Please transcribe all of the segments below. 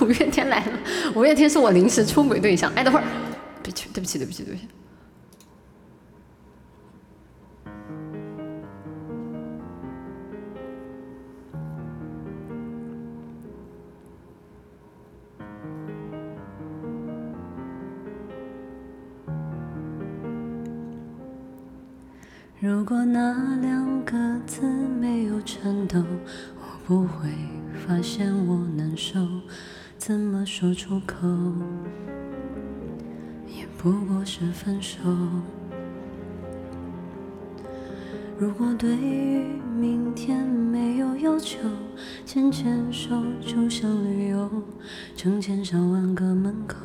五月天来了，五月天是我临时出轨对象。哎，等会儿，对不起，对不起，对不起，对不起。如果那两个字没有颤抖，我不会发现我难受。怎么说出口，也不过是分手。如果对于明天没有要求，牵牵手就像旅游，成千上万个门口。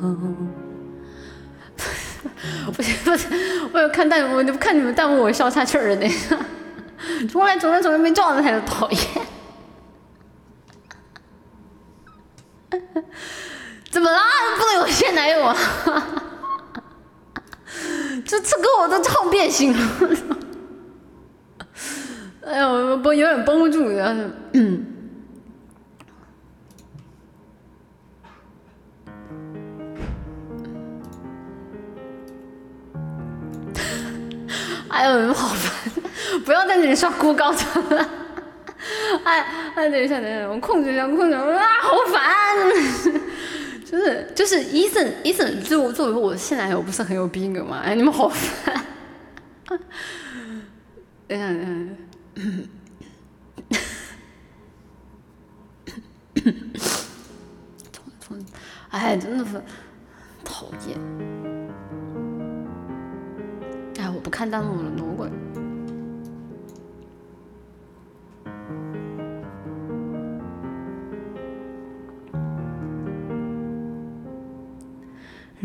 不行不行，我有看弹幕，我看你们弹幕，我笑岔气儿了呢。从来从来从来没撞的才讨厌。怎么啦？不能有现男友啊？这这歌我都唱变形了。哎呦，我绷有点绷不住的。嗯。哎呦，好烦！不要在这里刷孤高的。哎哎，等一下，等一下，我控制一下，控制一下啊，好烦！就是就是伊森伊森，就作为我现男友，不是很有逼格吗？哎，你们好烦！等一下，等下，重重，哎，真的是讨厌。哎，我不看弹幕了，挪过来。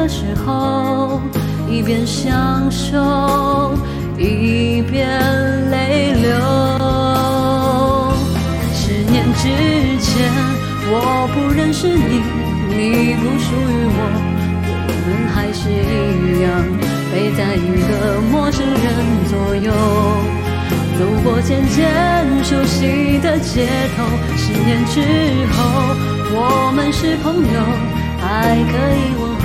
的时候，一边享受，一边泪流。十年之前，我不认识你，你不属于我，我们还是一样陪在一个陌生人左右，走过渐渐熟悉的街头。十年之后，我们是朋友，还可以问候。